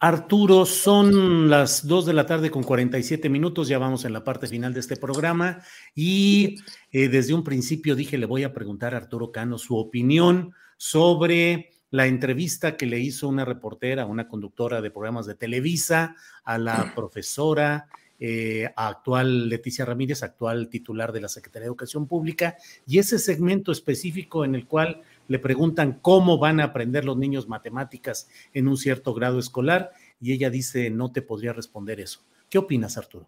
Arturo, son las 2 de la tarde con 47 minutos, ya vamos en la parte final de este programa y eh, desde un principio dije le voy a preguntar a Arturo Cano su opinión sobre la entrevista que le hizo una reportera, una conductora de programas de Televisa, a la profesora eh, actual Leticia Ramírez, actual titular de la Secretaría de Educación Pública, y ese segmento específico en el cual le preguntan cómo van a aprender los niños matemáticas en un cierto grado escolar, y ella dice, no te podría responder eso. ¿Qué opinas, Arturo?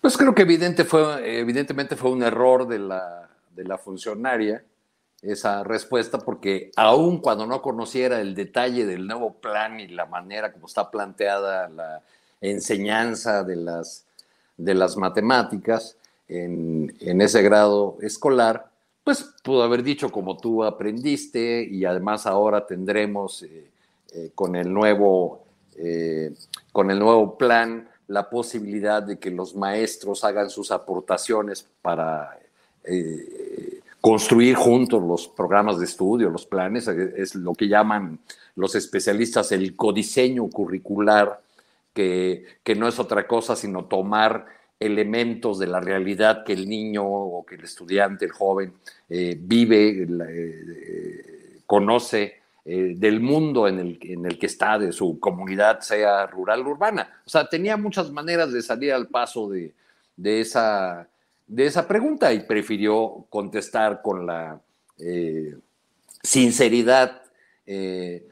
Pues creo que evidente fue, evidentemente fue un error de la, de la funcionaria esa respuesta porque aun cuando no conociera el detalle del nuevo plan y la manera como está planteada la enseñanza de las, de las matemáticas en, ese grado escolar, pues pudo haber dicho como tú aprendiste y además ahora tendremos eh, eh, con, el nuevo, eh, con el nuevo plan la posibilidad de que los maestros hagan sus aportaciones para construir juntos los programas de estudio, los planes, es lo que llaman los especialistas el codiseño curricular, que, que no es otra cosa sino tomar elementos de la realidad que el niño o que el estudiante, el joven, eh, vive, eh, conoce eh, del mundo en el, en el que está, de su comunidad, sea rural o urbana. O sea, tenía muchas maneras de salir al paso de, de esa de esa pregunta y prefirió contestar con la sinceridad que,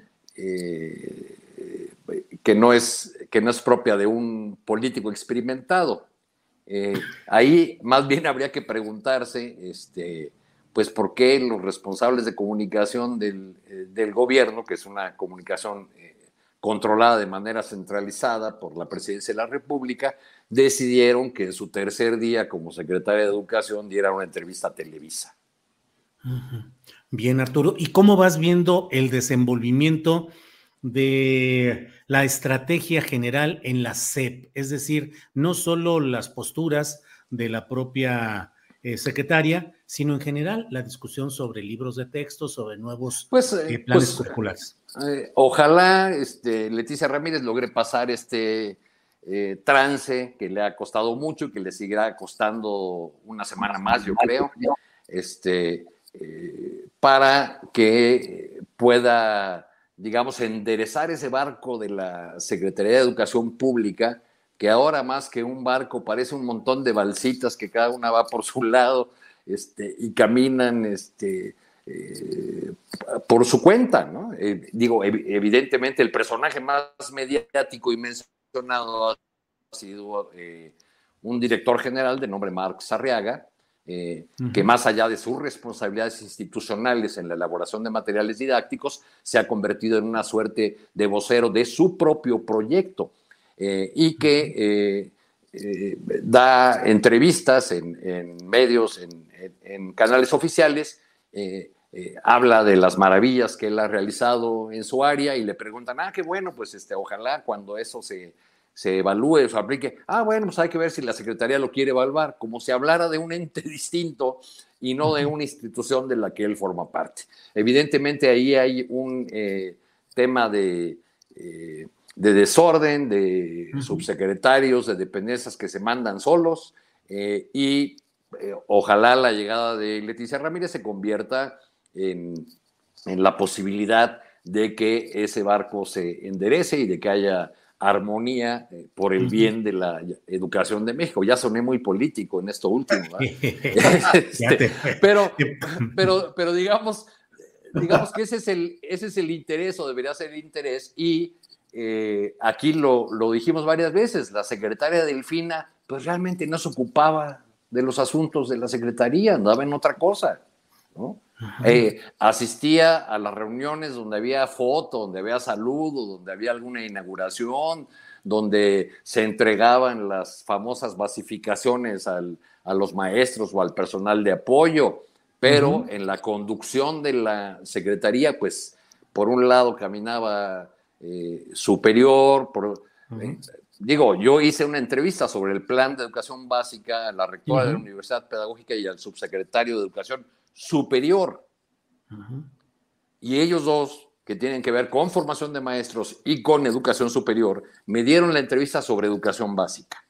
no es, que no es propia de un político experimentado. Ahí más bien habría que preguntarse, este, pues, por qué los responsables de comunicación del, del gobierno, que es una comunicación controlada de manera centralizada por la presidencia de la República, decidieron que en su tercer día como secretaria de Educación diera una entrevista a Televisa. Bien, Arturo. ¿Y cómo vas viendo el desenvolvimiento de la estrategia general en la SEP? Es decir, no solo las posturas de la propia eh, secretaria, sino en general la discusión sobre libros de texto, sobre nuevos pues, eh, eh, planes pues, curriculares. ojalá este, Leticia Ramírez logre pasar este trance que le ha costado mucho y que le seguirá costando una semana más, yo creo, este, para que pueda, digamos, enderezar ese barco de la Secretaría de Educación Pública que ahora más que un barco parece un montón de balsitas que cada una va por su lado este, y caminan este, eh, por su cuenta. ¿no? Eh, digo, evidentemente el personaje más mediático y mencionado ha sido eh, un director general de nombre Marc Sarriaga, que más allá de sus responsabilidades institucionales en la elaboración de materiales didácticos, se ha convertido en una suerte de vocero de su propio proyecto. Eh, y que eh, eh, da entrevistas en, medios, en, canales oficiales, habla de las maravillas que él ha realizado en su área y le preguntan, ah, qué bueno, pues este, ojalá cuando eso se, se evalúe se aplique, ah, bueno, pues hay que ver si la Secretaría lo quiere evaluar, como si hablara de un ente distinto y no de una institución de la que él forma parte. Evidentemente ahí hay un tema de de desorden, de subsecretarios, de dependencias que se mandan solos eh, y eh, ojalá la llegada de Leticia Ramírez se convierta en, la posibilidad de que ese barco se enderece y de que haya armonía eh, por el bien de la educación de México. Ya soné muy político en esto último. Este, pero, pero, pero digamos, digamos que ese es, el, ese es el interés o debería ser el interés y eh, aquí lo, lo, dijimos varias veces, la secretaria Delfina pues realmente no se ocupaba de los asuntos de la secretaría, andaba en otra cosa. Eh, asistía a las reuniones donde había foto, donde había saludo, donde había alguna inauguración, donde se entregaban las famosas basificaciones al, a los maestros o al personal de apoyo, pero en la conducción de la secretaría, pues por un lado caminaba eh, superior. Por, eh, digo, yo hice una entrevista sobre el plan de educación básica a la rectora de la Universidad Pedagógica y al subsecretario de Educación Superior. Y ellos dos, que tienen que ver con formación de maestros y con educación superior, me dieron la entrevista sobre educación básica.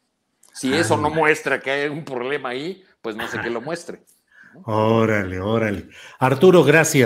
Si eso no muestra que hay un problema ahí, pues no sé qué lo muestre. Órale, órale. Arturo, gracias.